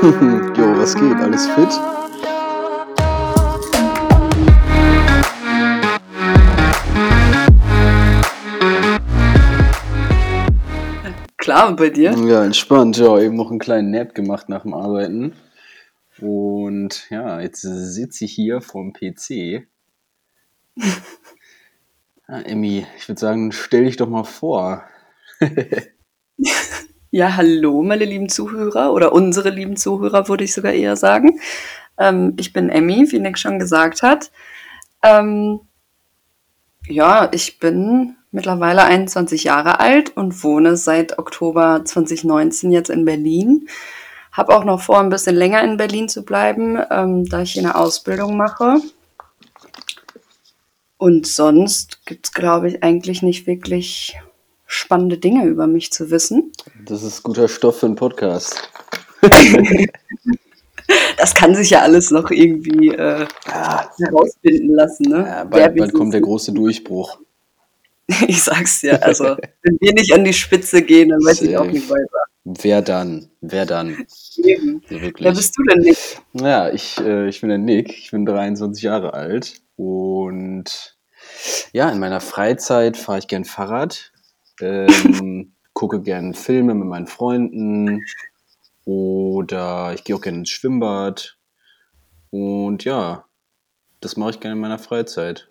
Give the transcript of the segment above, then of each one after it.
jo, was geht? Alles fit? Klar, und bei dir? Ja, entspannt. Ja, eben noch einen kleinen Nap gemacht nach dem Arbeiten. Und ja, jetzt sitze ich hier vorm PC. Ja, Emmy, ich würde sagen, stell dich doch mal vor. Ja, hallo, meine lieben Zuhörer oder unsere lieben Zuhörer, würde ich sogar eher sagen. Ähm, ich bin Emmy, wie Nick schon gesagt hat. Ähm, ja, ich bin mittlerweile 21 Jahre alt und wohne seit Oktober 2019 jetzt in Berlin. Habe auch noch vor, ein bisschen länger in Berlin zu bleiben, ähm, da ich hier eine Ausbildung mache. Und sonst gibt's, glaube ich, eigentlich nicht wirklich spannende Dinge über mich zu wissen. Das ist guter Stoff für einen Podcast. Das kann sich ja alles noch irgendwie äh, herausfinden lassen. Ne? Ja, bald, bald kommt der große Durchbruch. Ich sag's dir, also wenn wir nicht an die Spitze gehen, dann weiß ich auch Safe. nicht weiter. Wer dann? Wer dann? Eben. So Wer bist du denn nicht? Ja, ich, äh, ich bin der Nick, ich bin 23 Jahre alt und ja, in meiner Freizeit fahre ich gern Fahrrad, ähm, gucke gern Filme mit meinen Freunden oder ich gehe auch gerne ins Schwimmbad und ja, das mache ich gerne in meiner Freizeit.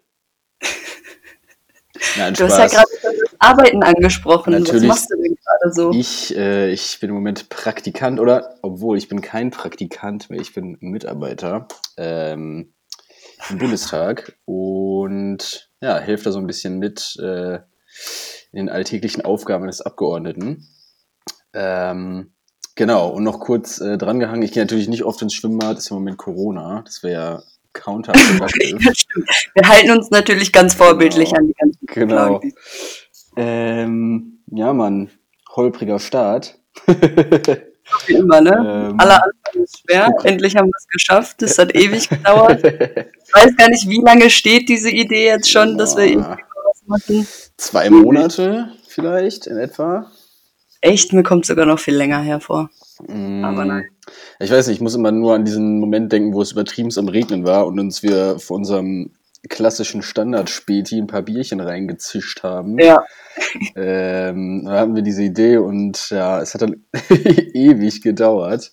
Nein, Du hast ja gerade das Arbeiten angesprochen. Natürlich. Was machst du denn gerade so? Ich, äh, ich bin im Moment Praktikant oder, obwohl ich bin kein Praktikant mehr, ich bin Mitarbeiter ähm, im Bundestag und ja, helfe da so ein bisschen mit äh, in den alltäglichen Aufgaben des Abgeordneten. Ähm, genau, und noch kurz äh, drangehangen, ich gehe natürlich nicht oft ins Schwimmbad, ist im Moment Corona, das wäre ja stimmt. Wir halten uns natürlich ganz vorbildlich Genau. an die ganzen Genau. Ähm, ja, Mann, holpriger Start. Wie immer, ne? Ähm, Aller Anfang ist schwer. Endlich haben wir es geschafft. Es hat ewig gedauert. Ich weiß gar nicht, wie lange steht diese Idee jetzt schon, dass wir Zwei Monate vielleicht in etwa. Echt, mir kommt sogar noch viel länger hervor. Mm, Aber nein. Ich weiß nicht, ich muss immer nur an diesen Moment denken, wo es übertrieben am Regnen war und uns wir vor unserem klassischen Standard-Späti ein paar Bierchen reingezischt haben. Ja, Ähm, da hatten wir diese Idee und ja, es hat dann ewig gedauert.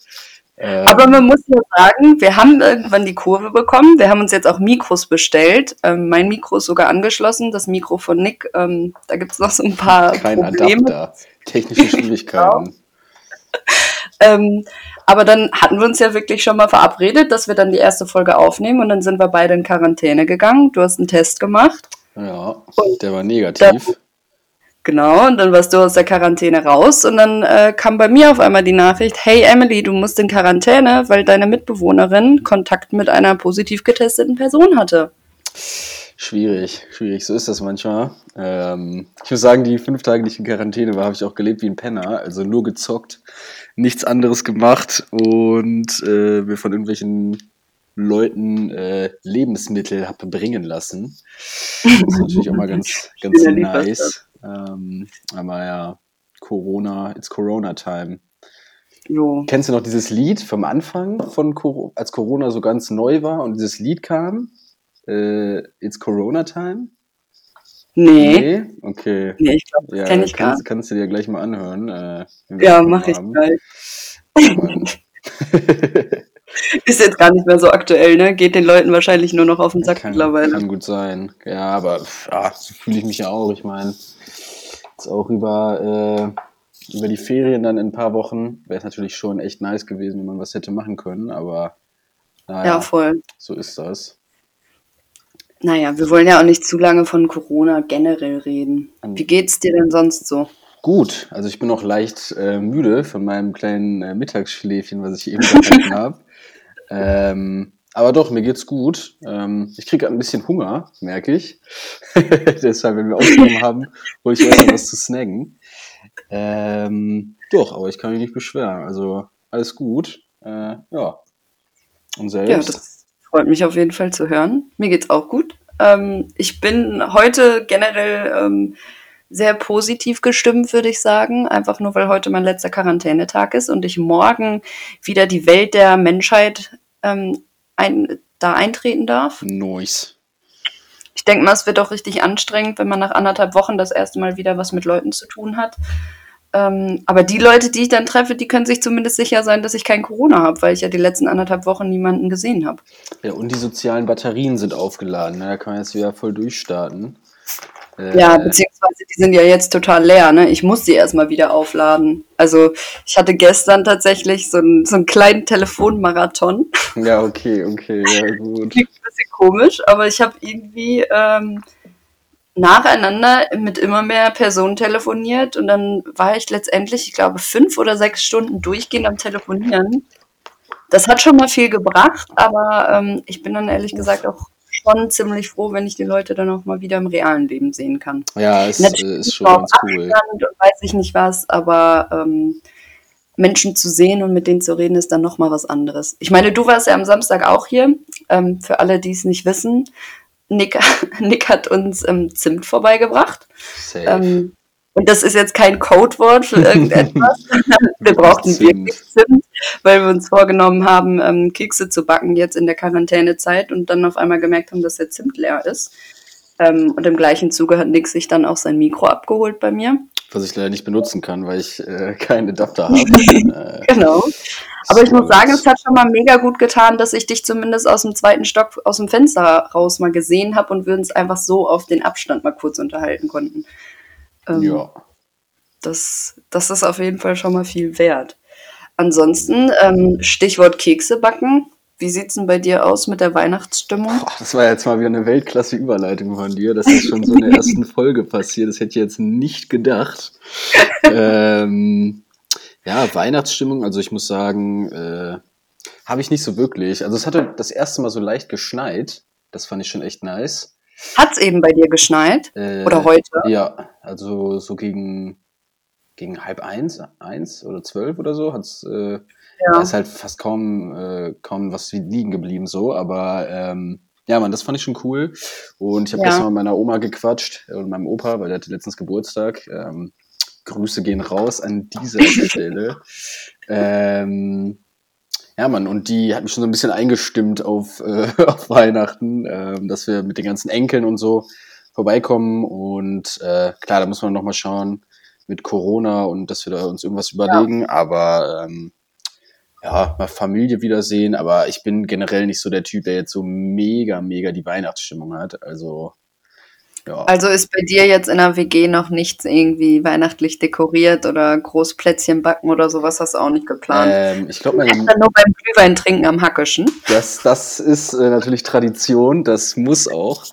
Ähm, aber man muss ja sagen, wir haben irgendwann die Kurve bekommen. Wir haben uns jetzt auch Mikros bestellt. Ähm, mein Mikro ist sogar angeschlossen, das Mikro von Nick. Ähm, da gibt es noch so ein paar kein Probleme. Adapter. Technische Schwierigkeiten. Ähm, aber dann hatten wir uns ja wirklich schon mal verabredet, dass wir dann die erste Folge aufnehmen und dann sind wir beide in Quarantäne gegangen. Du hast einen Test gemacht. Ja, Und der war negativ. Genau, und dann warst du aus der Quarantäne raus und dann äh, kam bei mir auf einmal die Nachricht, hey Emily, du musst in Quarantäne, weil deine Mitbewohnerin Kontakt mit einer positiv getesteten Person hatte. Schwierig, schwierig, so ist das manchmal. Ähm, ich muss sagen, die fünf Tage, die ich in Quarantäne war, habe ich auch gelebt wie ein Penner, also nur gezockt, nichts anderes gemacht und äh, mir von irgendwelchen Leuten äh, Lebensmittel habe bringen lassen. Das ist natürlich auch mal ganz, ganz nice. Ähm, aber ja, Corona, it's Corona time. Jo. Kennst du noch dieses Lied vom Anfang von Coro als Corona so ganz neu war und dieses Lied kam? Äh, It's Corona Time? Nee, Okay. nee, ich glaube, das Ja, kenne ich gar kannst, nicht. kannst du dir gleich mal anhören. Äh, Ja, mache ich gleich. Mann. Ist jetzt gar nicht mehr so aktuell, ne? Geht den Leuten wahrscheinlich nur noch auf den Sack kann, mittlerweile. kann gut sein. Ja, aber pff, ah, so fühle ich mich ja auch. Ich meine, jetzt auch über, äh, über die Ferien dann in ein paar Wochen wäre es natürlich schon echt nice gewesen, wenn man was hätte machen können, aber naja, Ja, voll. so ist das. Naja, wir wollen ja auch nicht zu lange von Corona generell reden. Wie geht's dir denn sonst so? Gut, also ich bin noch leicht äh, müde von meinem kleinen äh, Mittagsschläfchen, was ich eben gehalten habe. Ähm, aber doch, mir geht's gut. Ähm, ich kriege ein bisschen Hunger, merke ich. Deshalb, wenn wir aufgenommen haben, hole ich erstmal was zu snacken. Ähm, doch, aber ich kann mich nicht beschweren. Also alles gut. Äh, ja. Und Ja, selbst? das freut mich auf jeden Fall zu hören. Mir geht's auch gut. Ähm, ich bin heute generell ähm, sehr positiv gestimmt, würde ich sagen. Einfach nur, weil heute mein letzter Quarantänetag ist und ich morgen wieder die Welt der Menschheit ähm, ein, da eintreten darf. Nice. Ich denke mal, es wird auch richtig anstrengend, wenn man nach anderthalb Wochen das erste Mal wieder was mit Leuten zu tun hat. Ähm, aber die Leute, die ich dann treffe, die können sich zumindest sicher sein, dass ich kein Corona habe, weil ich ja die letzten anderthalb Wochen niemanden gesehen habe. Ja, und die sozialen Batterien sind aufgeladen. Ne? Da kann man jetzt wieder voll durchstarten. Äh, ja, beziehungsweise die sind ja jetzt total leer, ne? Ich muss die erstmal wieder aufladen. Also ich hatte gestern tatsächlich so, ein, so einen kleinen Telefonmarathon. Ja, okay, okay, ja gut. Klingt ein bisschen komisch, aber ich habe irgendwie ähm, nacheinander mit immer mehr Personen telefoniert und dann war ich letztendlich, ich glaube, fünf oder sechs Stunden durchgehend am Telefonieren. Das hat schon mal viel gebracht, aber ähm, ich bin dann ehrlich gesagt auch schon ziemlich froh, wenn ich die Leute dann auch mal wieder im realen Leben sehen kann. Ja, es ist schon ganz cool. Und weiß ich nicht was, aber ähm, Menschen zu sehen und mit denen zu reden, ist dann nochmal was anderes. Ich meine, du warst ja am Samstag auch hier. Ähm, für alle, die es nicht wissen, Nick, Nick hat uns ähm, Zimt vorbeigebracht. Ähm, und das ist jetzt kein Codewort für irgendetwas. wir brauchten wirklich Zimt, weil wir uns vorgenommen haben, ähm, Kekse zu backen jetzt in der Quarantänezeit und dann auf einmal gemerkt haben, dass der Zimt leer ist. Ähm, und im gleichen Zuge hat Nick sich dann auch sein Mikro abgeholt bei mir. Was ich leider nicht benutzen kann, weil ich äh, keinen Adapter habe. äh, genau. Aber ich muss sagen, es hat schon mal mega gut getan, dass ich dich zumindest aus dem zweiten Stock aus dem Fenster raus mal gesehen habe und wir uns einfach so auf den Abstand mal kurz unterhalten konnten. Ähm, ja. Das, das ist auf jeden Fall schon mal viel wert. Ansonsten, ähm, Stichwort Kekse backen. Wie sieht es denn bei dir aus mit der Weihnachtsstimmung? Boah, das war jetzt mal wieder eine Weltklasse-Überleitung von dir. Das ist schon so in der ersten Folge passiert. Das hätte ich jetzt nicht gedacht. ähm, ja, Weihnachtsstimmung, also ich muss sagen, äh, habe ich nicht so wirklich. Also es hatte das erste Mal so leicht geschneit. Das fand ich schon echt nice. Hat es eben bei dir geschneit? Äh, oder heute? Ja, also so gegen, gegen halb eins, eins oder zwölf oder so hat's. Äh, ja. Da ist halt fast kaum, äh, kaum was liegen geblieben so, aber ähm, ja, man, das fand ich schon cool. Und ich habe ja. gestern mit meiner Oma gequatscht und meinem Opa, weil der hatte letztens Geburtstag. Ähm, Grüße gehen raus an dieser Stelle. ähm, ja, Mann, und die hat mich schon so ein bisschen eingestimmt auf, äh, auf Weihnachten, äh, dass wir mit den ganzen Enkeln und so vorbeikommen. Und äh, klar, da muss man nochmal schauen mit Corona und dass wir da uns irgendwas überlegen. Ja. Aber ähm, ja, mal Familie wiedersehen, aber ich bin generell nicht so der Typ, der jetzt so mega, mega die Weihnachtsstimmung hat. Also, ja. Also ist bei dir jetzt in der WG noch nichts irgendwie weihnachtlich dekoriert oder Großplätzchen backen oder sowas hast du auch nicht geplant? Ähm, ich glaube, meine. Dann nur beim Glühwein trinken am Hackischen. Das, das ist äh, natürlich Tradition, das muss auch.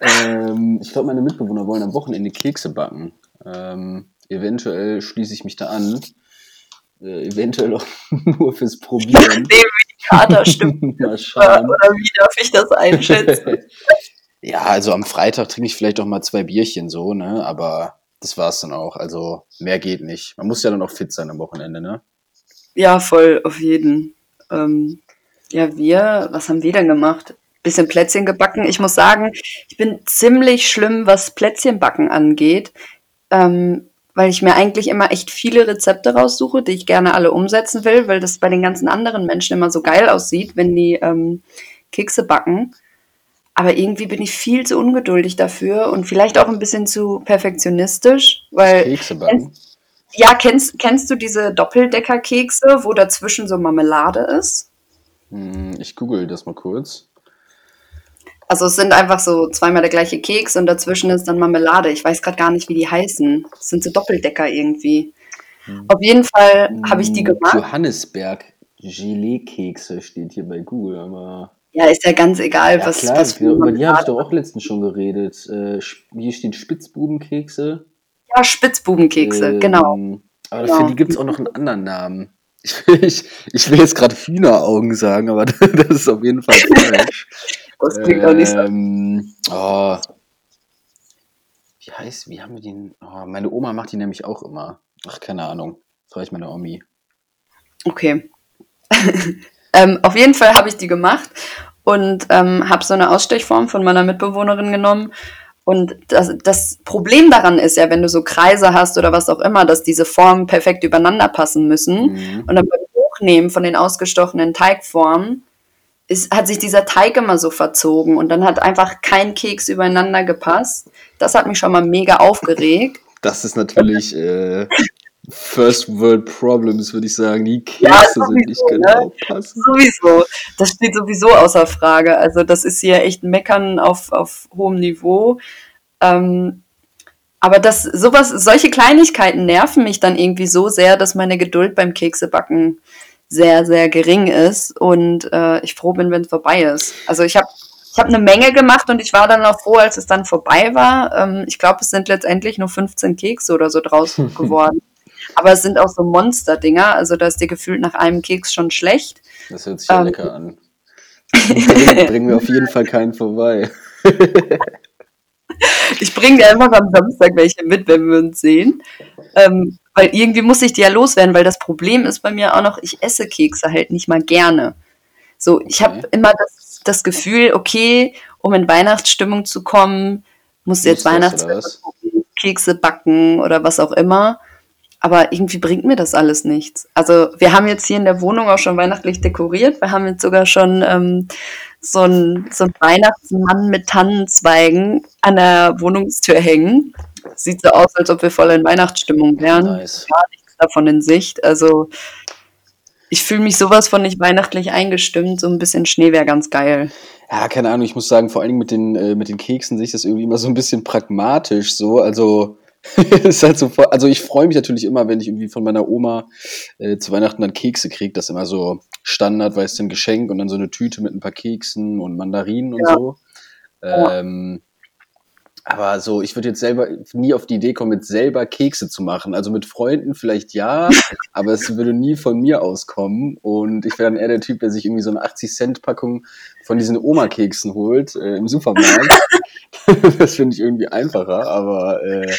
Ähm, ich glaube, meine Mitbewohner wollen am Wochenende Kekse backen. Ähm, eventuell schließe ich mich da an äh, eventuell auch nur fürs Probieren. Wie die Kater stimmt. Mal schauen. Oder wie darf ich das einschätzen? ja, also am Freitag trinke ich vielleicht auch mal zwei Bierchen so, ne? Aber das war's dann auch. Also mehr geht nicht. Man muss ja dann auch fit sein am Wochenende, ne? Ja, voll, auf jeden. Ähm, ja, wir, was haben wir denn gemacht? Bisschen Plätzchen gebacken. Ich muss sagen, ich bin ziemlich schlimm, was Plätzchenbacken angeht. Ähm, weil ich mir eigentlich immer echt viele Rezepte raussuche, die ich gerne alle umsetzen will, weil das bei den ganzen anderen Menschen immer so geil aussieht, wenn die ähm, Kekse backen. Aber irgendwie bin ich viel zu ungeduldig dafür und vielleicht auch ein bisschen zu perfektionistisch, weil. Kekse backen? Kennst, ja, kennst, kennst du diese Doppeldecker-Kekse, wo dazwischen so Marmelade ist? Hm, ich google das mal kurz. Also es sind einfach so zweimal der gleiche Keks und dazwischen ist dann Marmelade. Ich weiß gerade gar nicht, wie die heißen. Das sind so Doppeldecker irgendwie. Hm. Auf jeden Fall habe ich die hm, gemacht. Johannesberg Gelee-Kekse steht hier bei Google, aber. Ja, ist ja ganz egal, ja, was, klar, was für Über die habe ich doch auch letztens schon geredet. Äh, hier stehen Spitzbubenkekse. Ja, Spitzbubenkekse, ähm, genau. Aber genau. für die gibt es auch noch einen anderen Namen. Ich will, ich, ich will jetzt gerade Hühneraugen sagen, aber das ist auf jeden Fall falsch. Das klingt ähm, auch nicht so. Ähm, oh. Wie heißt, wie haben wir den? Oh, meine Oma macht die nämlich auch immer. Ach, keine Ahnung. Frage ich meine Omi. Okay. ähm, auf jeden Fall habe ich die gemacht und ähm, habe so eine Ausstechform von meiner Mitbewohnerin genommen Und das, das Problem daran ist ja, wenn du so Kreise hast oder was auch immer, dass diese Formen perfekt übereinander passen müssen. Mhm. Und dann beim Hochnehmen von den ausgestochenen Teigformen ist, hat sich dieser Teig immer so verzogen und dann hat einfach kein Keks übereinander gepasst. Das hat mich schon mal mega aufgeregt. Das ist natürlich äh, First World Problems, würde ich sagen. Die Kekse Ja, sind nicht sowieso, genau passend. Sowieso. Das steht sowieso außer Frage. Also das ist hier echt ein Meckern auf, auf hohem Niveau. Ähm, aber das, sowas, solche Kleinigkeiten nerven mich dann irgendwie so sehr, dass meine Geduld beim Keksebacken sehr, sehr gering ist und äh, ich froh bin, wenn es vorbei ist. Also ich habe ich hab eine Menge gemacht und ich war dann auch froh, als es dann vorbei war. Ähm, ich glaube, es sind letztendlich nur 15 Kekse oder so draus geworden. Aber es sind auch so Monster-Dinger, also da ist dir gefühlt nach einem Keks schon schlecht. Das hört sich ja Ähm. lecker an. Bringen, bringen wir auf jeden Fall keinen vorbei. Ich bringe dir einfach am Samstag welche mit, wenn wir uns sehen. Ähm, weil irgendwie muss ich die ja loswerden, weil das Problem ist bei mir auch noch, ich esse Kekse halt nicht mal gerne. So, ich habe Okay. immer das, das Gefühl, okay, um in Weihnachtsstimmung zu kommen, muss jetzt Musst du das, oder Weihnachts Kekse backen oder was auch immer. Aber irgendwie bringt mir das alles nichts. Also wir haben jetzt hier in der Wohnung auch schon weihnachtlich dekoriert. Wir haben jetzt sogar schon ähm, so einen so einen Weihnachtsmann mit Tannenzweigen an der Wohnungstür hängen. Sieht so aus, als ob wir voll in Weihnachtsstimmung wären. Nice. Gar nichts davon in Sicht. Also ich fühle mich sowas von nicht weihnachtlich eingestimmt. So ein bisschen Schnee wäre ganz geil. Ja, keine Ahnung, ich muss sagen, vor allen Dingen mit den, äh, mit den Keksen sehe ich das irgendwie immer so ein bisschen pragmatisch so. Also, ist halt so, also ich freue mich natürlich immer, wenn ich irgendwie von meiner Oma äh, zu Weihnachten dann Kekse kriege. Das ist immer so Standard, weil es ein Geschenk und dann so eine Tüte mit ein paar Keksen und Mandarinen und Ja. so. Ähm, aber so, ich würde jetzt selber nie auf die Idee kommen, jetzt selber Kekse zu machen. Also mit Freunden vielleicht ja, aber es würde nie von mir auskommen. Und ich wäre dann eher der Typ, der sich irgendwie so eine 80-Cent-Packung von diesen Oma-Keksen holt äh, im Supermarkt. das finde ich irgendwie einfacher, aber äh,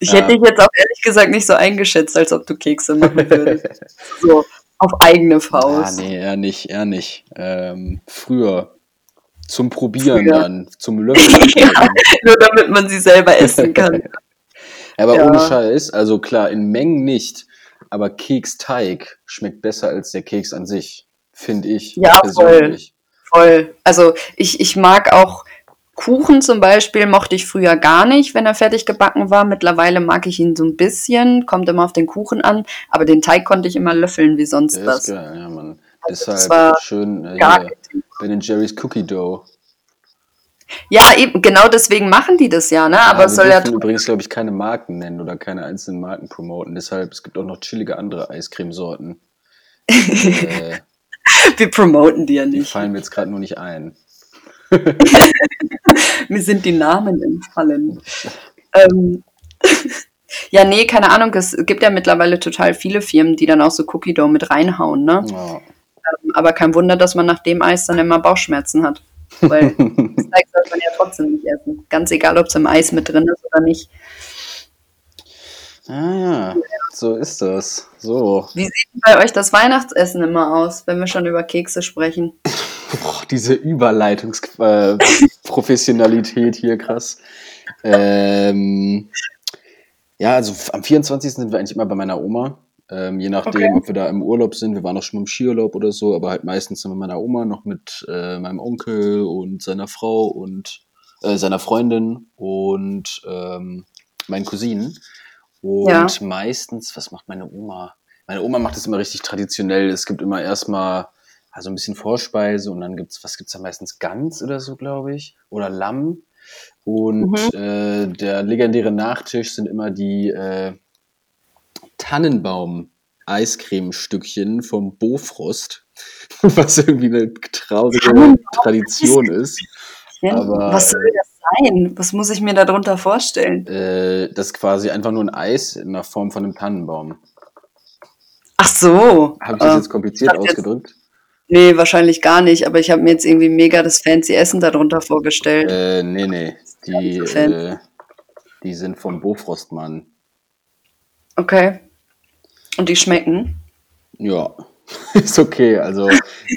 Ich Ja. hätte dich jetzt auch ehrlich gesagt nicht so eingeschätzt, als ob du Kekse machen würdest. so auf eigene Faust. nee, eher nicht, eher nicht. Ähm, früher. Zum Probieren Früher. dann, zum Löffeln. Ja, nur damit man sie selber essen kann. Aber Ja. ohne Scheiß, also klar, in Mengen nicht, aber Keksteig schmeckt besser als der Keks an sich, finde ich. Ja, persönlich. Voll. Also ich, ich mag auch Kuchen zum Beispiel, mochte ich früher gar nicht, wenn er fertig gebacken war. Mittlerweile mag ich ihn so ein bisschen, kommt immer auf den Kuchen an, aber den Teig konnte ich immer löffeln wie sonst was. ist geil, ja, Mann. Also das Deshalb war schön äh, hier, Ben Jerry's Cookie Dough. Ja, eben, genau deswegen machen die das ja, ne? Aber Ja, soll ja übrigens, glaube ich, keine Marken nennen oder keine einzelnen Marken promoten. Deshalb, es gibt auch noch chillige andere Eiscremesorten. äh, wir promoten die ja die nicht. fallen mir jetzt gerade nur nicht ein. Mir sind die Namen entfallen. Ähm, ja, nee, keine Ahnung. Es gibt ja mittlerweile total viele Firmen, die dann auch so Cookie Dough mit reinhauen, ne? Ja. Aber kein Wunder, dass man nach dem Eis dann immer Bauchschmerzen hat. Weil das Teig sollte man ja trotzdem nicht essen. Ganz egal, ob es im Eis mit drin ist oder nicht. Ah ja, so ist das. So. Wie sieht bei euch das Weihnachtsessen immer aus, wenn wir schon über Kekse sprechen? Boah, diese Überleitungsprofessionalität äh, hier, krass. Ähm, ja, also am 24. sind wir eigentlich immer bei meiner Oma. Ähm, je nachdem, Okay. ob wir da im Urlaub sind. Wir waren auch schon im Skiurlaub oder so, aber halt meistens sind wir bei meiner Oma noch mit äh, meinem Onkel und seiner Frau und äh, seiner Freundin und ähm, meinen Cousinen. Und Ja. meistens, was macht meine Oma? Meine Oma macht es immer richtig traditionell. Es gibt immer erstmal also ein bisschen Vorspeise und dann gibt's, was gibt's da meistens? Gans oder so, glaube ich. Oder Lamm. Und Mhm. äh, der legendäre Nachtisch sind immer die äh, Tannenbaum-Eiscremestückchen vom Bofrost, was irgendwie eine traurige Tannenbaum- Tradition ist. Aber, Was soll das sein? Was muss ich mir darunter vorstellen? Äh, das ist quasi einfach nur ein Eis in der Form von einem Tannenbaum. Ach so. Habe ich das jetzt kompliziert ich hab jetzt- ausgedrückt? Nee, wahrscheinlich gar nicht, aber ich habe mir jetzt irgendwie mega das fancy Essen darunter vorgestellt. Äh, nee, nee. Die, äh, die sind vom Bofrostmann. Okay. Und die schmecken? Ja, ist okay. Also,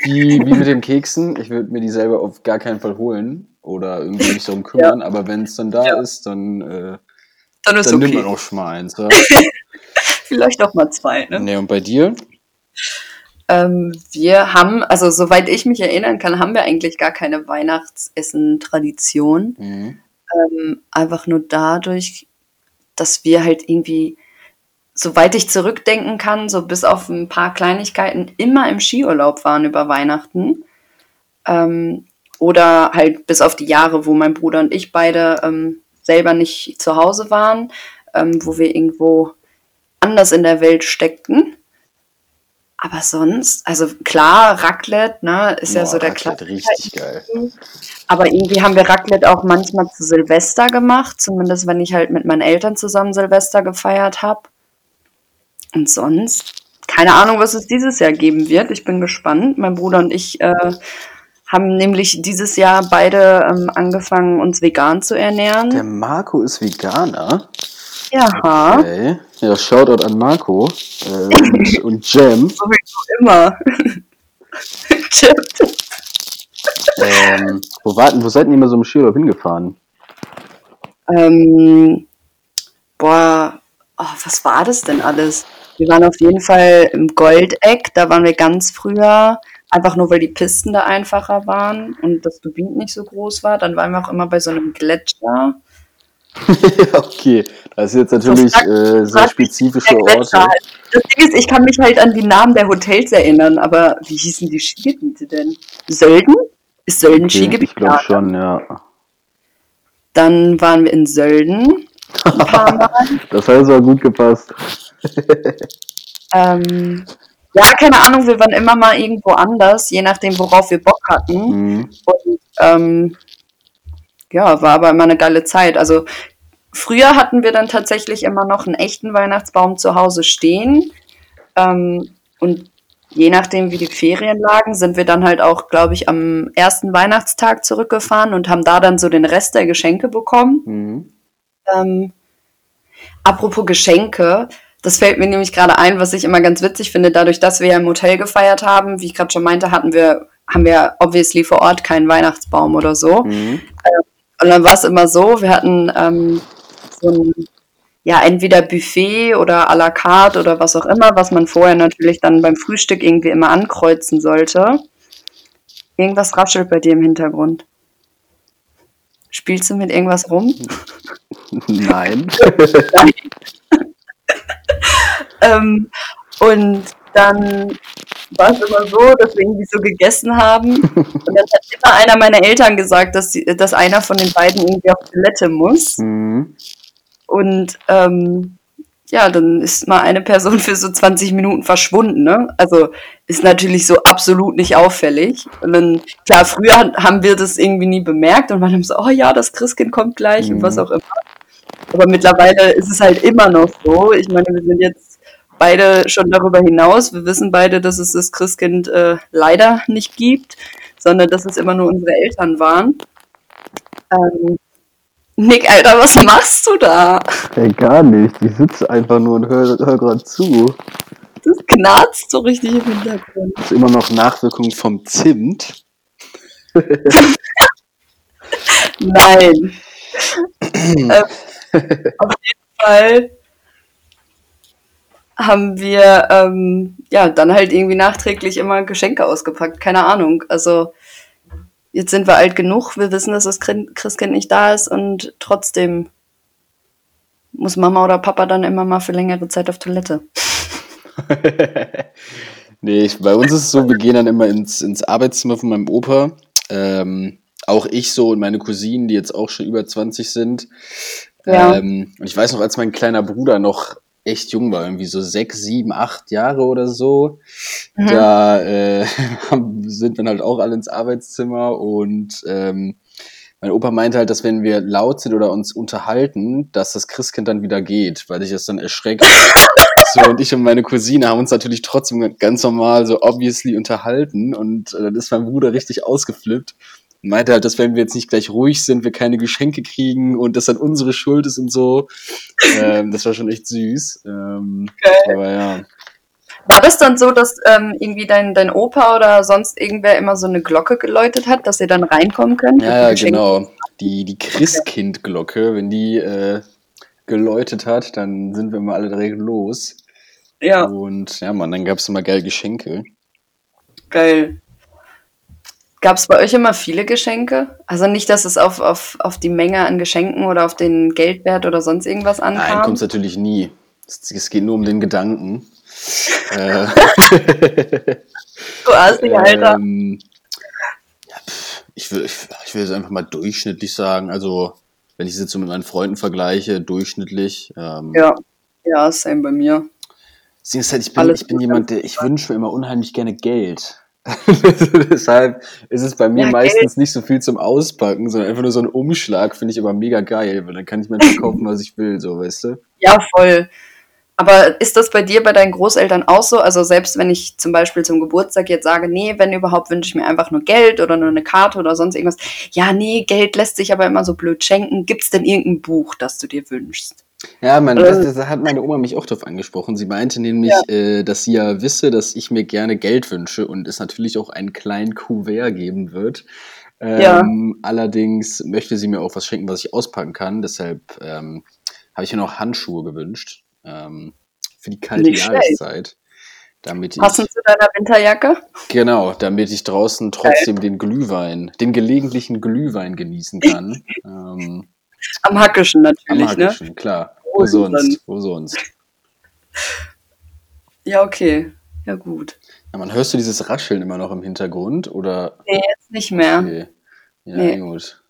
wie, wie mit den Keksen. Ich würde mir die selber auf gar keinen Fall holen. oder irgendwie mich darum kümmern, ja. aber wenn es dann da ja. ist, dann, äh, dann, ist dann okay. nimmt man auch schon mal eins. Vielleicht auch mal zwei. Ne? Nee, und bei dir? Ähm, wir haben, also soweit ich mich erinnern kann, haben wir eigentlich gar keine Weihnachtsessen-Tradition. Mhm. Ähm, einfach nur dadurch, dass wir halt irgendwie, soweit ich zurückdenken kann, so bis auf ein paar Kleinigkeiten immer im Skiurlaub waren über Weihnachten. Ähm, oder halt bis auf die Jahre, wo mein Bruder und ich beide ähm, selber nicht zu Hause waren, ähm, wo wir irgendwo anders in der Welt steckten. Aber sonst, also klar, Raclette, ne, ist Boah, ja so der Raclette, richtig geil. Aber irgendwie haben wir Raclette auch manchmal zu Silvester gemacht, zumindest wenn ich halt mit meinen Eltern zusammen Silvester gefeiert habe. Und sonst, keine Ahnung, was es dieses Jahr geben wird. Ich bin gespannt. Mein Bruder und ich äh, haben nämlich dieses Jahr beide ähm, angefangen, uns vegan zu ernähren. Der Marco ist Veganer. Ja. Okay. Ja, Shoutout an Marco äh, und, und Jem. Sowieso immer. ähm, wo, warten, wo seid ihr immer so im Skiurlaub hingefahren? Ähm, boah, oh, was war das denn alles? Wir waren auf jeden Fall im Goldeck, da waren wir ganz früher, einfach nur weil die Pisten da einfacher waren und das Gebiet nicht so groß war. Dann waren wir auch immer bei so einem Gletscher. okay, das ist jetzt natürlich so, äh, sehr spezifische Orte. Halt. Das Ding ist, ich kann mich halt an die Namen der Hotels erinnern, aber wie hießen die Skigebiete denn? Sölden? Ist Sölden okay, Skigebiet? Ich glaube schon, ja. Dann waren wir in Sölden das hat aber gut gepasst. ähm, ja, keine Ahnung, wir waren immer mal irgendwo anders, je nachdem, worauf wir Bock hatten. Mhm. Und ähm, ja, war aber immer eine geile Zeit. Also früher hatten wir dann tatsächlich immer noch einen echten Weihnachtsbaum zu Hause stehen. Ähm, und je nachdem, wie die Ferien lagen, sind wir dann halt auch, glaube ich, am ersten Weihnachtstag zurückgefahren und haben da dann so den Rest der Geschenke bekommen. Mhm. Ähm, apropos Geschenke, das fällt mir nämlich gerade ein, was ich immer ganz witzig finde. Dadurch, dass wir ja im Hotel gefeiert haben, wie ich gerade schon meinte, hatten wir, haben wir obviously vor Ort keinen Weihnachtsbaum oder so. Mhm. Ähm, und dann war es immer so, wir hatten ähm, so ein, ja, entweder Buffet oder à la carte oder was auch immer, was man vorher natürlich dann beim Frühstück irgendwie immer ankreuzen sollte. Irgendwas raschelt bei dir im Hintergrund. Spielst du mit irgendwas rum? Nein. Nein. ähm, und dann war es immer so, dass wir irgendwie so gegessen haben. Und dann hat immer einer meiner Eltern gesagt, dass, die, dass einer von den beiden irgendwie auf Toilette muss. Mhm. Und ähm, ja, dann ist mal eine Person für so 20 Minuten verschwunden. Ne? Also ist natürlich so absolut nicht auffällig. Und dann, klar, früher haben wir das irgendwie nie bemerkt und man haben so, oh ja, das Christkind kommt gleich mhm. und was auch immer. Aber mittlerweile ist es halt immer noch so. Ich meine, wir sind jetzt beide schon darüber hinaus. Wir wissen beide, dass es das Christkind äh, leider nicht gibt, sondern dass es immer nur unsere Eltern waren. Ähm, Nick, Alter, was machst du da? Hey, gar nicht. Ich sitze einfach nur und höre hör gerade zu. Das knarzt so richtig im Hintergrund. Das ist immer noch Nachwirkung vom Zimt. Nein. ähm, auf jeden Fall haben wir ähm, ja dann halt irgendwie nachträglich immer Geschenke ausgepackt. Keine Ahnung. Also jetzt sind wir alt genug, wir wissen, dass das Christkind nicht da ist und trotzdem muss Mama oder Papa dann immer mal für längere Zeit auf Toilette. nee, ich, bei uns ist es so, wir gehen dann immer ins, ins Arbeitszimmer von meinem Opa. Ähm, auch ich so und meine Cousinen, die jetzt auch schon über 20 sind. Ja. Ähm, und ich weiß noch, als mein kleiner Bruder noch echt jung war, irgendwie so sechs, sieben, acht Jahre oder so. Mhm. Da äh, sind wir halt auch alle ins Arbeitszimmer und ähm, mein Opa meinte halt, dass wenn wir laut sind oder uns unterhalten, dass das Christkind dann wieder geht, weil sich das dann erschreckt. so, und ich und meine Cousine haben uns natürlich trotzdem ganz normal so obviously unterhalten und äh, dann ist mein Bruder richtig ausgeflippt meinte halt, dass wenn wir jetzt nicht gleich ruhig sind, wir keine Geschenke kriegen und das dann unsere Schuld ist und so. ähm, das war schon echt süß. Ähm, okay. Aber ja. War das dann so, dass ähm, irgendwie dein, dein Opa oder sonst irgendwer immer so eine Glocke geläutet hat, dass ihr dann reinkommen könnt? Ja, ja genau. Die, die Christkindglocke, wenn die äh, geläutet hat, dann sind wir mal alle direkt los. Ja. Und ja, Mann, dann gab es immer geil Geschenke. Geil. Gab es bei euch immer viele Geschenke? Also nicht, dass es auf, auf, auf die Menge an Geschenken oder auf den Geldwert oder sonst irgendwas ankam? Nein, kommt es natürlich nie. Es, es, geht nur um den Gedanken. äh, du Assi, Alter. Ähm, ja, pff, ich, will, ich, ich will es einfach mal durchschnittlich sagen. Also, wenn ich es jetzt so mit meinen Freunden vergleiche, durchschnittlich. Ähm, ja. ja, same bei mir. Halt, ich bin, ich bin jemand, der, ich wünsche mir immer unheimlich gerne Geld. Deshalb ist es bei mir ja, meistens nicht so viel zum Auspacken, sondern einfach nur so ein Umschlag, finde ich aber mega geil, weil dann kann ich mir einfach kaufen, was ich will, so, weißt du? Ja, voll. Aber ist das bei dir, bei deinen Großeltern auch so? Also selbst wenn ich zum Beispiel zum Geburtstag jetzt sage, nee, wenn überhaupt wünsche ich mir einfach nur Geld oder nur eine Karte oder sonst irgendwas. Ja, nee, Geld lässt sich aber immer so blöd schenken. Gibt es denn irgendein Buch, das du dir wünschst? Ja, mein, das, das, hat meine Oma mich auch darauf angesprochen. Sie meinte nämlich, ja. äh, dass sie ja wisse, dass ich mir gerne Geld wünsche und es natürlich auch einen kleinen Kuvert geben wird. Ähm, ja. Allerdings möchte sie mir auch was schenken, was ich auspacken kann. Deshalb ähm, habe ich mir noch Handschuhe gewünscht ähm, für die kalte Nicht Jahreszeit. Damit Passend ich, zu deiner Winterjacke? Genau, damit ich draußen trotzdem Geil. den Glühwein, den gelegentlichen Glühwein genießen kann. ähm, am Hackischen natürlich, Am ne? Hackischen, ne? klar. Wo, sonst? Wo sonst? Ja, okay. Ja, gut. Ja, man hörst du dieses Rascheln immer noch im Hintergrund oder? Nee, jetzt nicht mehr. Okay. Ja, nee. gut.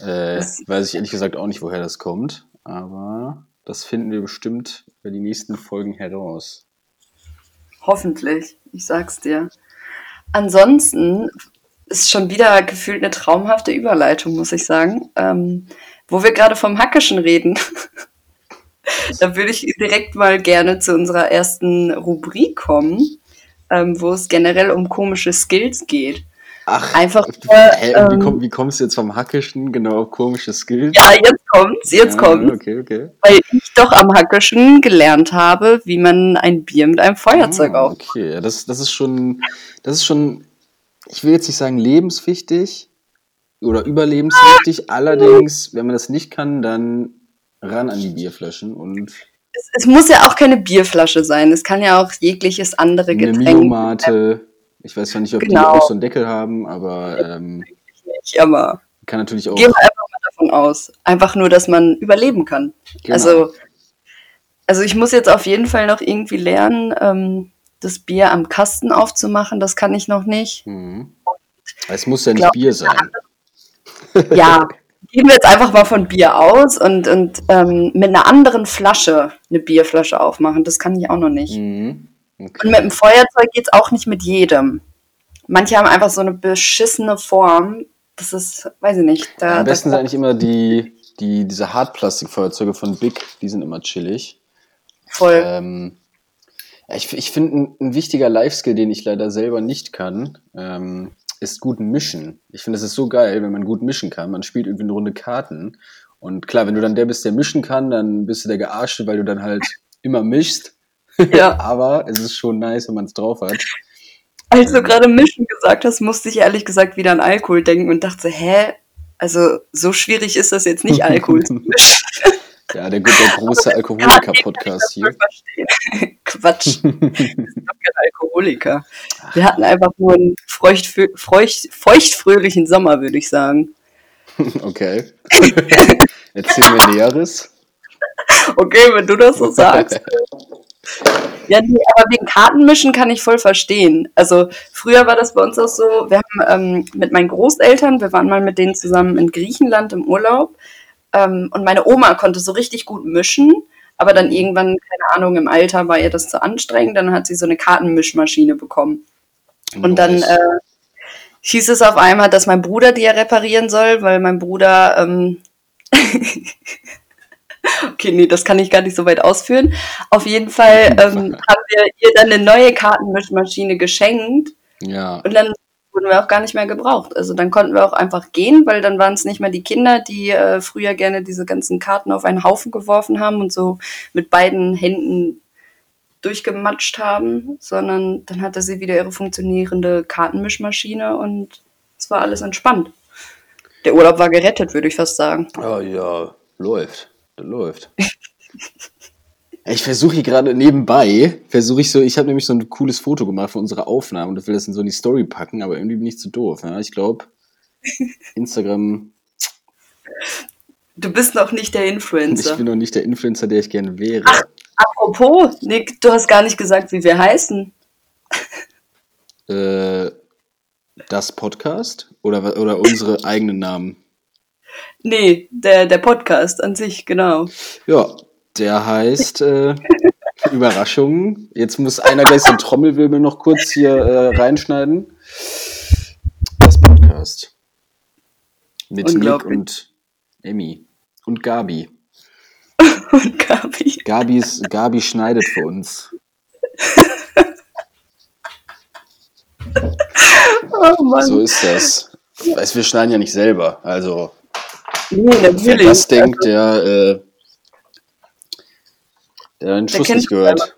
Äh, weiß ich ehrlich gesagt auch nicht, woher das kommt, aber das finden wir bestimmt bei den nächsten Folgen heraus. Hoffentlich, ich sag's dir. Ansonsten ist schon wieder gefühlt eine traumhafte Überleitung, muss ich sagen. Ähm, wo wir gerade vom Hackischen reden, da würde ich direkt mal gerne zu unserer ersten Rubrik kommen, ähm, wo es generell um komische Skills geht. Ach, einfach. Äh, äh, wie, komm, wie, kommst du jetzt vom Hackischen genau auf komische Skills? Ja, jetzt kommt's, jetzt ja, kommt's. Okay, okay. Weil ich doch am Hackischen gelernt habe, wie man ein Bier mit einem Feuerzeug ah, aufmacht. Okay, das, das ist schon, das ist schon, ich will jetzt nicht sagen lebenswichtig, oder überlebenswichtig. Allerdings, wenn man das nicht kann, dann ran an die Bierflaschen und. Es, es, muss ja auch keine Bierflasche sein. Es kann ja auch jegliches andere Getränk. Eine Minomate. Ich weiß ja nicht, ob genau. die auch so einen Deckel haben, aber. Ähm, nicht, aber. Kann natürlich auch. Gehen wir einfach mal davon aus. Einfach nur, dass man überleben kann. Genau. Also, also ich muss jetzt auf jeden Fall noch irgendwie lernen, ähm, das Bier am Kasten aufzumachen. Das kann ich noch nicht. Mhm. Es muss ja nicht glaub, Bier sein ja, gehen wir jetzt einfach mal von Bier aus und, und ähm, mit einer anderen Flasche eine Bierflasche aufmachen. Das kann ich auch noch nicht. Mhm. Okay. Und mit dem Feuerzeug geht es auch nicht mit jedem. Manche haben einfach so eine beschissene Form. Das ist, weiß ich nicht. Da, Am besten sind eigentlich immer die, die, diese Hartplastikfeuerzeuge von Big, die sind immer chillig. Voll. Ähm, ich ich finde, ein, ein, wichtiger Life-Skill, den ich leider selber nicht kann, ähm, ist gut mischen. Ich finde, es ist so geil, wenn man gut mischen kann. Man spielt irgendwie eine Runde Karten. Und klar, wenn du dann der bist, der mischen kann, dann bist du der Gearschte, weil du dann halt immer mischst. Ja. Aber es ist schon nice, wenn man es drauf hat. Als du ähm. gerade mischen gesagt hast, musste ich ehrlich gesagt wieder an Alkohol denken und dachte, hä? Also so schwierig ist das jetzt nicht, Alkohol zu mischen. Ja, der, der große Alkoholiker-Podcast hier. Quatsch. Wir sind doch kein Alkoholiker. Wir hatten einfach nur einen feucht, feucht, feuchtfröhlichen Sommer, würde ich sagen. Okay. Erzähl mir Näheres. Okay, wenn du das so sagst. Ja, nee, aber wegen Kartenmischen kann ich voll verstehen. Also früher war das bei uns auch so, wir haben ähm, mit meinen Großeltern, wir waren mal mit denen zusammen in Griechenland im Urlaub ähm, und meine Oma konnte so richtig gut mischen, aber dann irgendwann, keine Ahnung, im Alter war ihr das zu anstrengend. Dann hat sie so eine Kartenmischmaschine bekommen. Und dann äh, hieß es auf einmal, dass mein Bruder die ja reparieren soll, weil mein Bruder. Ähm okay, nee, das kann ich gar nicht so weit ausführen. Auf jeden Fall ähm, haben wir ihr dann eine neue Kartenmischmaschine geschenkt. Ja. Und dann wurden wir auch gar nicht mehr gebraucht. Also dann konnten wir auch einfach gehen, weil dann waren es nicht mehr die Kinder, die äh, früher gerne diese ganzen Karten auf einen Haufen geworfen haben und so mit beiden Händen durchgematscht haben, sondern dann hatte sie wieder ihre funktionierende Kartenmischmaschine und es war alles entspannt. Der Urlaub war gerettet, würde ich fast sagen. Oh ja, läuft. Das läuft. Ich versuche hier gerade nebenbei, versuche ich so, ich habe nämlich so ein cooles Foto gemacht für unsere Aufnahme und will das in so in die Story packen, aber irgendwie bin ich zu doof. Ja? Ich glaube, Instagram. Du bist noch nicht der Influencer. Ich bin noch nicht der Influencer, der ich gerne wäre. Ach, apropos, Nick, du hast gar nicht gesagt, wie wir heißen. Äh, das Podcast? Oder, oder unsere eigenen Namen? Nee, der, der Podcast an sich, genau. Ja, der heißt äh, Überraschung. Jetzt muss einer gleich ein Trommelwirbel noch kurz hier äh, reinschneiden. Das Podcast. Mit Nick und Emmy. Und Gabi. und Gabi. Gabis, Gabi schneidet für uns. oh Mann. So ist das. Weißt, wir schneiden ja nicht selber. Also, nee, wer das denkt, der, äh, der den Schuss nicht gehört.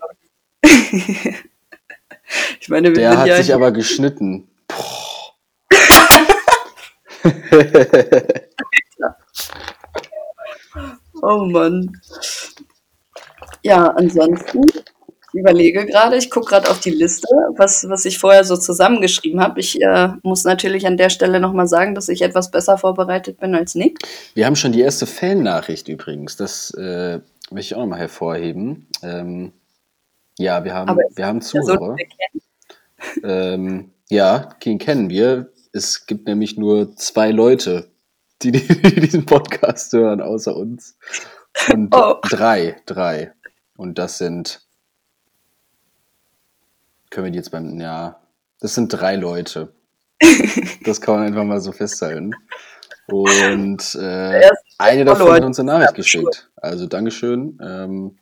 ich meine, wir der hat ja sich aber geschnitten. Oh Mann. Ja, ansonsten, ich überlege gerade, ich gucke gerade auf die Liste, was, was ich vorher so zusammengeschrieben habe. Ich äh, muss natürlich an der Stelle nochmal sagen, dass ich etwas besser vorbereitet bin als Nick. Wir haben schon die erste Fan-Nachricht übrigens. Das äh, möchte ich auch nochmal hervorheben. Ähm, ja, wir haben, wir haben Zuhörer. kennen? Ähm, ja, den kennen wir. Es gibt nämlich nur zwei Leute, die, die diesen Podcast hören, außer uns. Und Oh. drei, drei. Und das sind. Können wir die jetzt beim. Ja, das sind drei Leute. Das kann man einfach mal so festhalten. Und äh, eine davon hat uns eine Nachricht geschickt. Also Dankeschön. Ähm,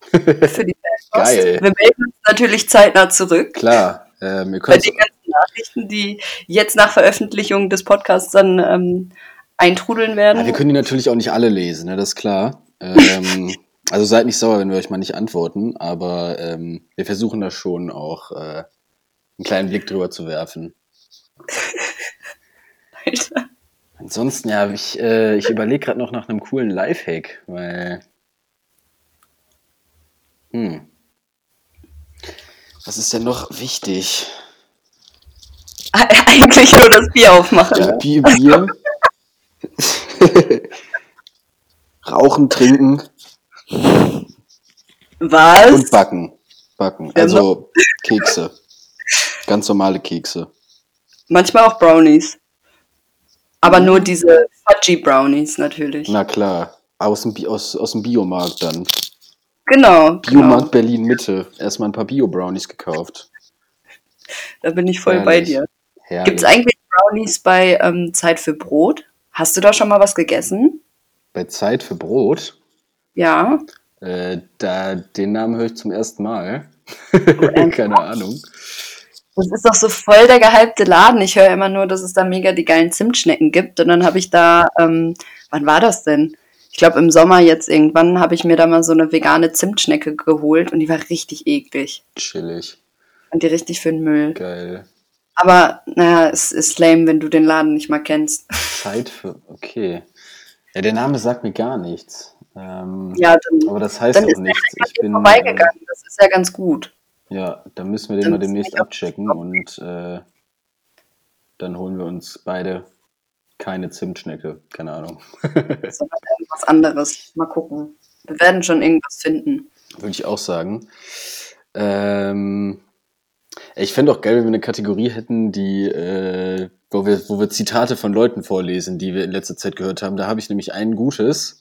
für die. Geil. Wir melden uns natürlich zeitnah zurück. klar, ähm, ihr Bei könnt den ganzen Nachrichten, die jetzt nach Veröffentlichung des Podcasts dann ähm, eintrudeln werden. Ja, wir können die natürlich auch nicht alle lesen, ne? das ist klar. Ähm, also seid nicht sauer, wenn wir euch mal nicht antworten, aber ähm, wir versuchen da schon auch äh, einen kleinen Blick drüber zu werfen. Alter. Ansonsten, ja, ich, äh, ich überlege gerade noch nach einem coolen Lifehack, weil. Hm. Was ist denn noch wichtig? Eigentlich nur das Bier aufmachen. Ja? Bier, Bier. Rauchen, trinken Was? und backen. Backen. Also Kekse. Ganz normale Kekse. Manchmal auch Brownies. Aber nur diese Fudgy Brownies natürlich. Na klar. Aus dem, Bi- aus, aus dem Biomarkt dann. Genau, Biomarkt genau. Berlin Mitte. Erstmal ein paar Bio-Brownies gekauft. Da bin ich voll bei Herrlich. dir. Herrlich. Gibt es eigentlich Brownies bei ähm, Zeit für Brot? Hast du da schon mal was gegessen? Bei Zeit für Brot. Ja. Äh, da, den Namen höre ich zum ersten Mal. ernsthaft? Keine Ahnung. Das ist doch so voll der gehypte Laden. Ich höre immer nur, dass es da mega die geilen Zimtschnecken gibt. Und dann habe ich da, ähm, wann war das denn? Ich glaube im Sommer jetzt irgendwann habe ich mir da mal so eine vegane Zimtschnecke geholt und die war richtig eklig. Chillig. Und die richtig für den Müll. Geil. Aber naja, es ist lame, wenn du den Laden nicht mal kennst. Zeit für. Okay. Ja, der Name sagt mir gar nichts. Ähm, Ja, dann, aber das heißt dann auch ist nichts. Ich bin. Vorbeigegangen. Das ist ja ganz gut. Ja, da müssen wir den Dann mal demnächst abchecken und äh, dann holen wir uns beide keine Zimtschnecke. Keine Ahnung. Sondern irgendwas anderes. Mal gucken. Wir werden schon irgendwas finden. Würde ich auch sagen. Ähm, ich fände auch geil, wenn wir eine Kategorie hätten, die, äh, wo, wir, wo wir Zitate von Leuten vorlesen, die wir in letzter Zeit gehört haben. Da habe ich nämlich ein gutes.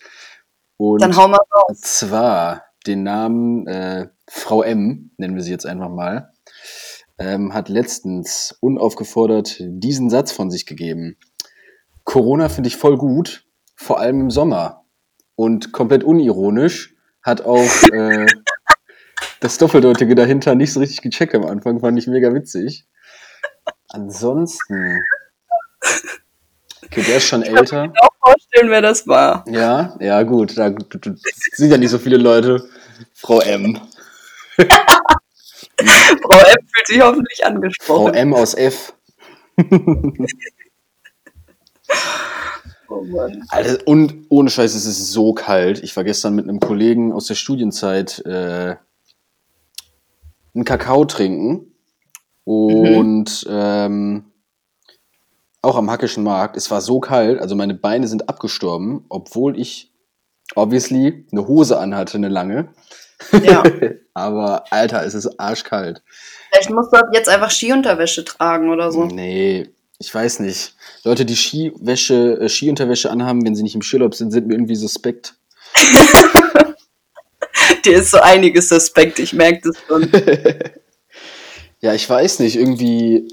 Und Dann hau mal raus. zwar den Namen äh, Frau M, nennen wir sie jetzt einfach mal, ähm, hat letztens unaufgefordert diesen Satz von sich gegeben. Corona finde ich voll gut, vor allem im Sommer. Und komplett unironisch hat auch äh, das Doppeldeutige dahinter nicht so richtig gecheckt am Anfang, fand ich mega witzig. Ansonsten. Okay, der ist schon älter. auch vorstellen, wer das war. Ja, ja, gut. Da sind ja nicht so viele Leute. Frau M. Frau M fühlt sich hoffentlich Frau angesprochen. M aus F. Oh Mann. Alter, und ohne Scheiß, es ist so kalt. Ich war gestern mit einem Kollegen aus der Studienzeit äh, einen Kakao trinken. Und ähm, auch am Hackischen Markt. Es war so kalt, also meine Beine sind abgestorben, obwohl ich obviously eine Hose anhatte, eine lange. Ja. Aber Alter, es ist arschkalt. Vielleicht musst du jetzt einfach Skiunterwäsche tragen oder so. Nee, ich weiß nicht. Leute, die Skiwäsche, äh, Skiunterwäsche anhaben, wenn sie nicht im Skiurlaub sind, sind mir irgendwie suspekt. Dir ist so einiges suspekt, ich merke das schon. Ja, ich weiß nicht, irgendwie,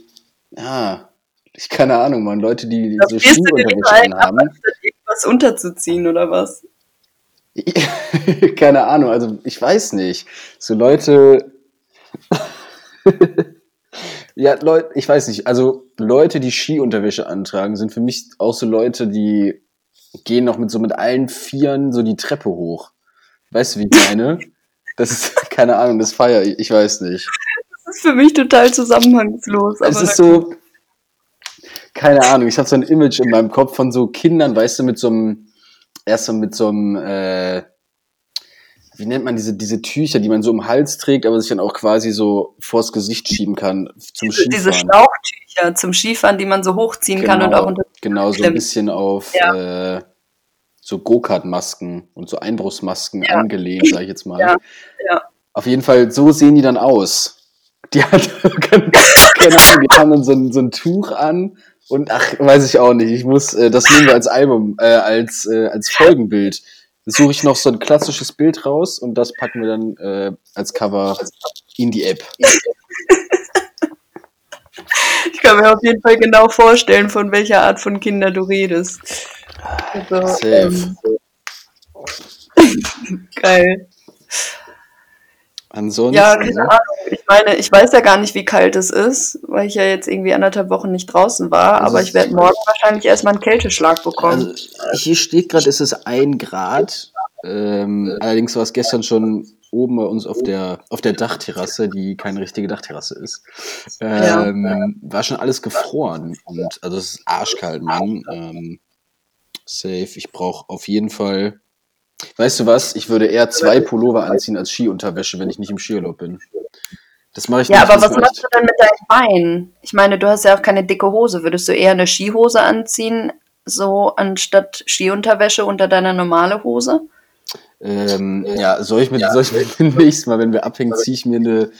ja, ich keine Ahnung, man, Leute, die Da so Skiunterwäsche ein, ab, irgendwas unterzuziehen oder was? keine Ahnung, also ich weiß nicht. So Leute, ja, Leute, ich weiß nicht, also Leute, die Skiunterwäsche antragen, sind für mich auch so Leute, die gehen noch mit so mit allen Vieren so die Treppe hoch. Weißt du, wie ich meine? Das ist, keine Ahnung, das feier ich, ich weiß nicht. Das ist für mich total zusammenhangslos. Es ist so, keine Ahnung, ich habe so ein Image in meinem Kopf von so Kindern, weißt du, mit so einem, erst so mit so einem, äh, wie nennt man diese, diese Tücher, die man so im Hals trägt, aber sich dann auch quasi so vors Gesicht schieben kann zum diese, diese Skifahren. Schlauchtücher zum Skifahren, die man so hochziehen kann und auch unter. genau, so ein bisschen auf äh, so Go-Kart-Masken und so Einbruchsmasken Ja. angelehnt, sag ich jetzt mal. Ja, ja. Auf jeden Fall, so sehen die dann aus. Die hat, keine, keine Ahnung, die haben dann so ein, so ein Tuch an und ach, weiß ich auch nicht. Ich muss, äh, das nehmen wir als Album, äh, als, äh, als Folgenbild. Suche ich noch so ein klassisches Bild raus und das packen wir dann äh, als Cover in die App. Ich kann mir auf jeden Fall genau vorstellen, von welcher Art von Kinder du redest. Also, Safe. ähm, geil. Ansonsten, Ja, keine Ahnung. Ich meine, ich weiß ja gar nicht, wie kalt es ist, weil ich ja jetzt irgendwie anderthalb Wochen nicht draußen war, Also aber ich werde morgen wahrscheinlich erstmal einen Kälteschlag bekommen. Also, hier steht gerade, es ist ein Grad. Ähm, allerdings war es gestern schon oben bei uns auf der, auf der Dachterrasse, die keine richtige Dachterrasse ist. Ähm, War schon alles gefroren. Und also es ist arschkalt, Mann. Ähm, safe. Ich brauche auf jeden Fall. Weißt du was? Ich würde eher zwei Pullover anziehen als Skiunterwäsche, wenn ich nicht im Skiurlaub bin. Das mache ich ja, nicht. aber das was machst du denn mit deinen Beinen? Ich meine, du hast ja auch keine dicke Hose. Würdest du eher eine Skihose anziehen, so anstatt Skiunterwäsche unter deiner normale Hose? Ähm, ja, soll ich mir, soll ich mir nächstes Mal, wenn wir abhängen, ziehe ich mir eine,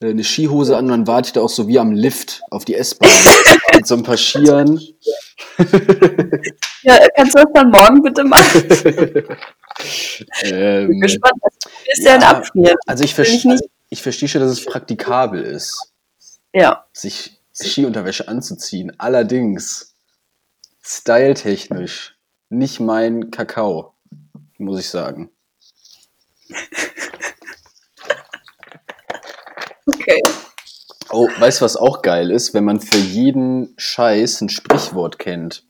eine Skihose an und dann warte ich da auch so wie am Lift auf die S-Bahn mit so ein paar Skiern. Ja, kannst du das dann morgen bitte machen? Bin Ähm, gespannt. Du bist ja, ein ja, Abschnitt. also ich, ich verstehe, nicht. ich verstehe schon, dass es praktikabel ist, Ja. sich Skiunterwäsche anzuziehen. Allerdings, styletechnisch, nicht mein Kakao, muss ich sagen. Okay. Oh, weißt du, was auch geil ist? Wenn man für jeden Scheiß ein Sprichwort kennt.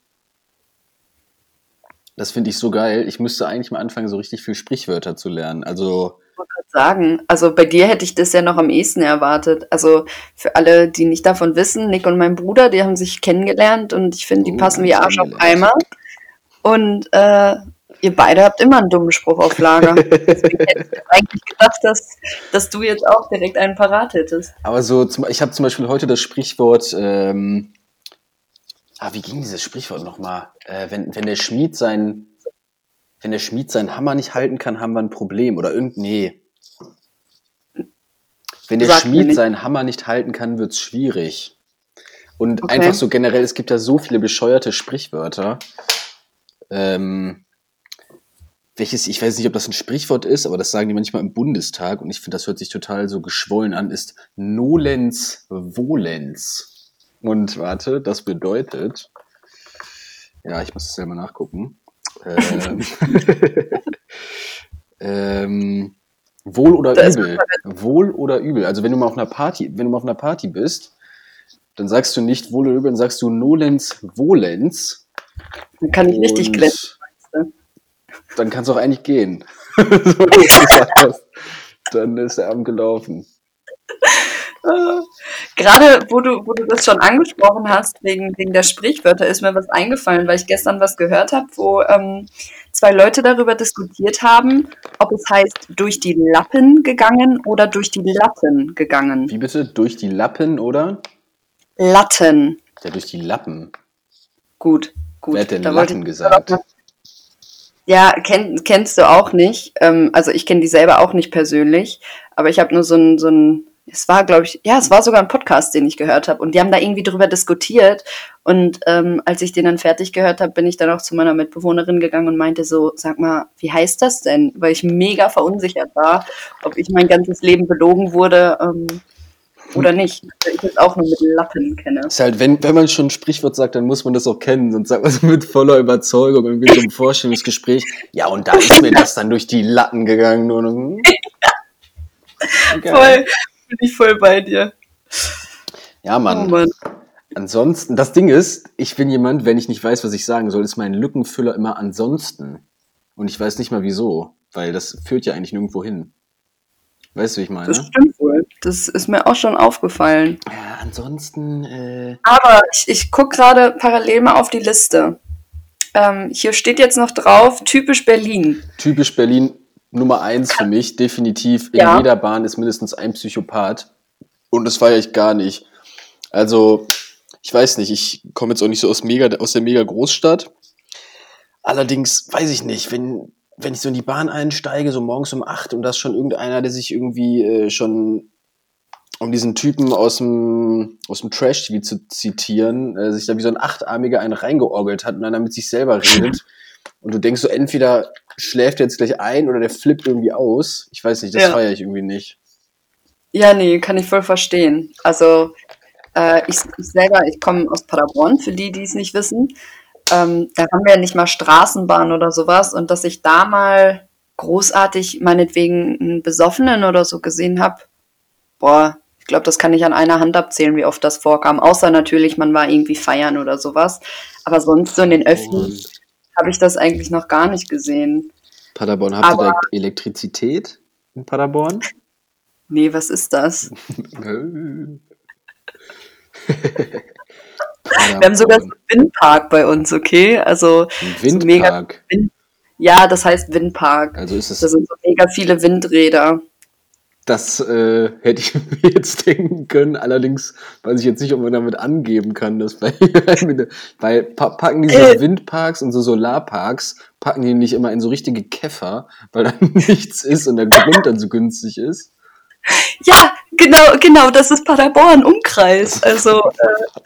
Das finde ich so geil. Ich müsste eigentlich mal anfangen, so richtig viel Sprichwörter zu lernen. Also, Ich wollte gerade sagen, also bei dir hätte ich das ja noch am ehesten erwartet. Also für alle, die nicht davon wissen, Nick und mein Bruder, die haben sich kennengelernt und ich finde, die Oh, passen wie Arsch auf. Eimer. Und äh, ihr beide habt immer einen dummen Spruch auf Lager. Deswegen hätte ich jetzt eigentlich gedacht, dass, dass du jetzt auch direkt einen parat hättest. aber so, zum, ich habe zum Beispiel heute das Sprichwort, ähm, ah, wie ging dieses Sprichwort nochmal? Äh, wenn, wenn der Schmied sein, wenn der Schmied seinen Hammer nicht halten kann, haben wir ein Problem. Oder irgend, nee. Wenn der Sag Schmied seinen Hammer nicht halten kann, wird's schwierig. Und Okay. einfach so generell, es gibt ja so viele bescheuerte Sprichwörter. Ähm, welches, ich weiß nicht, ob das ein Sprichwort ist, aber das sagen die manchmal im Bundestag und ich finde, das hört sich total so geschwollen an, ist Nolens Volens. Und warte, das bedeutet, ja, ich muss es selber nachgucken. Ähm, ähm, wohl oder Da übel. Wohl oder übel. Also wenn du mal auf einer Party, wenn du mal auf einer Party bist, dann sagst du nicht wohl oder übel, dann sagst du Nolens Volens. Dann kann ich richtig glänzen. Dann kannst du auch eigentlich gehen. So, was. dann ist der Abend gelaufen. Gerade wo du, wo du das schon angesprochen hast, wegen, wegen der Sprichwörter, ist mir was eingefallen, weil ich gestern was gehört habe, wo ähm, zwei Leute darüber diskutiert haben, ob es heißt durch die Lappen gegangen oder durch die Lappen gegangen. Wie bitte? Durch die Lappen oder? Latten. Ja, durch die Lappen. Gut, gut. Wer hat denn Da Latten gesagt? Ja, kenn, kennst du auch nicht. Ähm, also ich kenne die selber auch nicht persönlich, aber ich habe nur so ein, so ein, es war, glaube ich, ja, es war sogar ein Podcast, den ich gehört habe und die haben da irgendwie drüber diskutiert und ähm, als ich den dann fertig gehört habe, bin ich dann auch zu meiner Mitbewohnerin gegangen und meinte so, sag mal, wie heißt das denn? Weil ich mega verunsichert war, ob ich mein ganzes Leben belogen wurde ähm, oder nicht. Ich es auch nur mit Lappen kenne. Ist halt, wenn, wenn man schon ein Sprichwort sagt, dann muss man das auch kennen. Sonst sagt man es mit voller Überzeugung irgendwie so im Vorstellungsgespräch. Ja, und da ist mir das dann durch die Latten gegangen. Und, hm. Geil. Voll, bin ich voll bei dir. Ja, Oh Mann. Mann. Ansonsten, das Ding ist, ich bin jemand, wenn ich nicht weiß, was ich sagen soll, ist mein Lückenfüller immer ansonsten. Und ich weiß nicht mal wieso, weil das führt ja eigentlich nirgendwo hin. Weißt du, wie ich meine? Das stimmt wohl. Das ist mir auch schon aufgefallen. Ja, ansonsten, äh, Aber ich, ich gucke gerade parallel mal auf die Liste. Ähm, hier steht jetzt noch drauf, typisch Berlin. typisch Berlin Nummer eins für mich, definitiv. In Ja. jeder Bahn ist mindestens ein Psychopath. Und das feiere ich gar nicht. Also, ich weiß nicht, ich komme jetzt auch nicht so aus, mega, aus der mega Großstadt. Allerdings weiß ich nicht, wenn, wenn ich so in die Bahn einsteige, so morgens um acht und da ist schon irgendeiner, der sich irgendwie äh, schon, um diesen Typen aus dem, aus dem Trash-TV zu zitieren, äh, sich da wie so ein Achtarmiger einen reingeorgelt hat und dann mit sich selber redet. Und du denkst so, entweder schläft er jetzt gleich ein oder der flippt irgendwie aus. Ich weiß nicht, das Ja. feiere ich irgendwie nicht. Ja, nee, kann ich voll verstehen. Also, äh, ich, ich selber, ich komme aus Paderborn, für die, die es nicht wissen. Ähm, da haben wir ja nicht mal Straßenbahn oder sowas. Und dass ich da mal großartig meinetwegen einen Besoffenen oder so gesehen habe, boah, ich glaube, das kann ich an einer Hand abzählen, wie oft das vorkam. Außer natürlich, man war irgendwie feiern oder sowas. Aber sonst so in den Öffis habe ich das eigentlich noch gar nicht gesehen. Paderborn, habt ihr da Elektrizität in Paderborn? Nee, was ist das? Wir Wir haben sogar so einen Windpark bei uns, okay? Also, ein so mega- Windpark. ja, das heißt Windpark. Also ist es Da sind so mega viele Windräder. Das äh, hätte ich mir jetzt denken können. Allerdings weiß ich jetzt nicht, ob man damit angeben kann, dass bei, pa packen diese Äh. Windparks und so Solarparks, packen die nicht immer in so richtige Käfer, weil da nichts ist und der Grund dann so günstig ist. Ja, genau, genau, das ist Paderborn, Umkreis. Also, äh,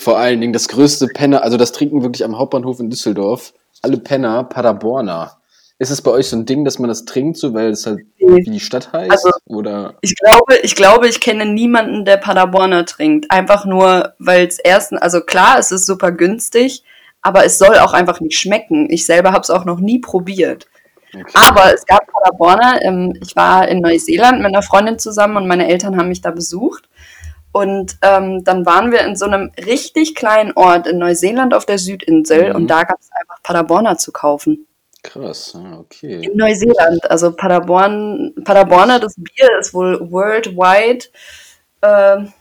Vor allen Dingen das größte Penner, also das trinken wirklich am Hauptbahnhof in Düsseldorf. Alle Penner, Paderborner. Ist es bei euch so ein Ding, dass man das trinkt, so weil es halt wie die Stadt heißt? Also- Oder ich glaube, ich glaube, ich kenne niemanden, der Paderborner trinkt. Einfach nur, weil es erstens, also klar, es ist super günstig, aber es soll auch einfach nicht schmecken. Ich selber habe es auch noch nie probiert. okay. Aber es gab Paderborner. Ähm, ich war in Neuseeland mit einer Freundin zusammen und meine Eltern haben mich da besucht. Und ähm, dann waren wir in so einem richtig kleinen Ort in Neuseeland auf der Südinsel Mhm. und da gab es einfach Paderborner zu kaufen. krass, okay. In Neuseeland. Also Paderborn, Paderborner, das Bier ist wohl worldwide ähm,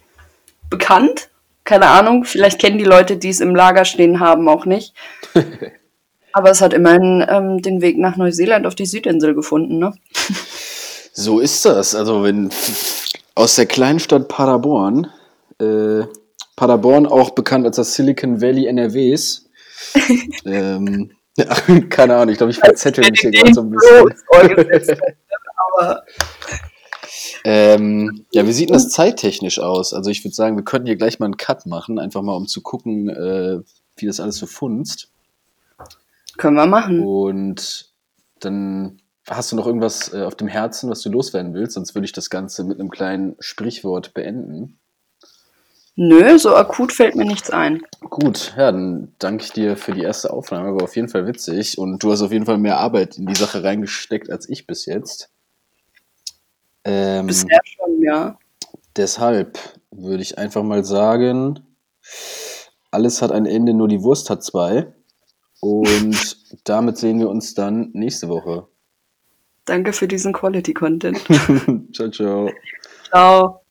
bekannt. Keine Ahnung, vielleicht kennen die Leute, die es im Lager stehen haben, auch nicht. Aber es hat immerhin ähm, den Weg nach Neuseeland auf die Südinsel gefunden, ne? So ist das. Also wenn aus der Kleinstadt Paderborn, äh, Paderborn auch bekannt als das Silicon Valley NRWs. ähm, ja, keine Ahnung, ich glaube, ich verzettel mich hier gerade so ein bisschen. Ähm, ja, wie sieht denn das zeittechnisch aus? Also ich würde sagen, wir könnten hier gleich mal einen Cut machen, einfach mal um zu gucken, äh, wie das alles so funzt. können wir machen. Und dann hast du noch irgendwas äh, auf dem Herzen, was du loswerden willst, sonst würde ich das Ganze mit einem kleinen Sprichwort beenden. Nö, so akut fällt mir nichts ein. Gut, ja, dann danke ich dir für die erste Aufnahme, war auf jeden Fall witzig und du hast auf jeden Fall mehr Arbeit in die Sache reingesteckt als ich bis jetzt. Ähm, Bisher schon, ja. deshalb würde ich einfach mal sagen, alles hat ein Ende, nur die Wurst hat zwei. Und damit sehen wir uns dann nächste Woche. Danke für diesen Quality Content. ciao, ciao. Ciao.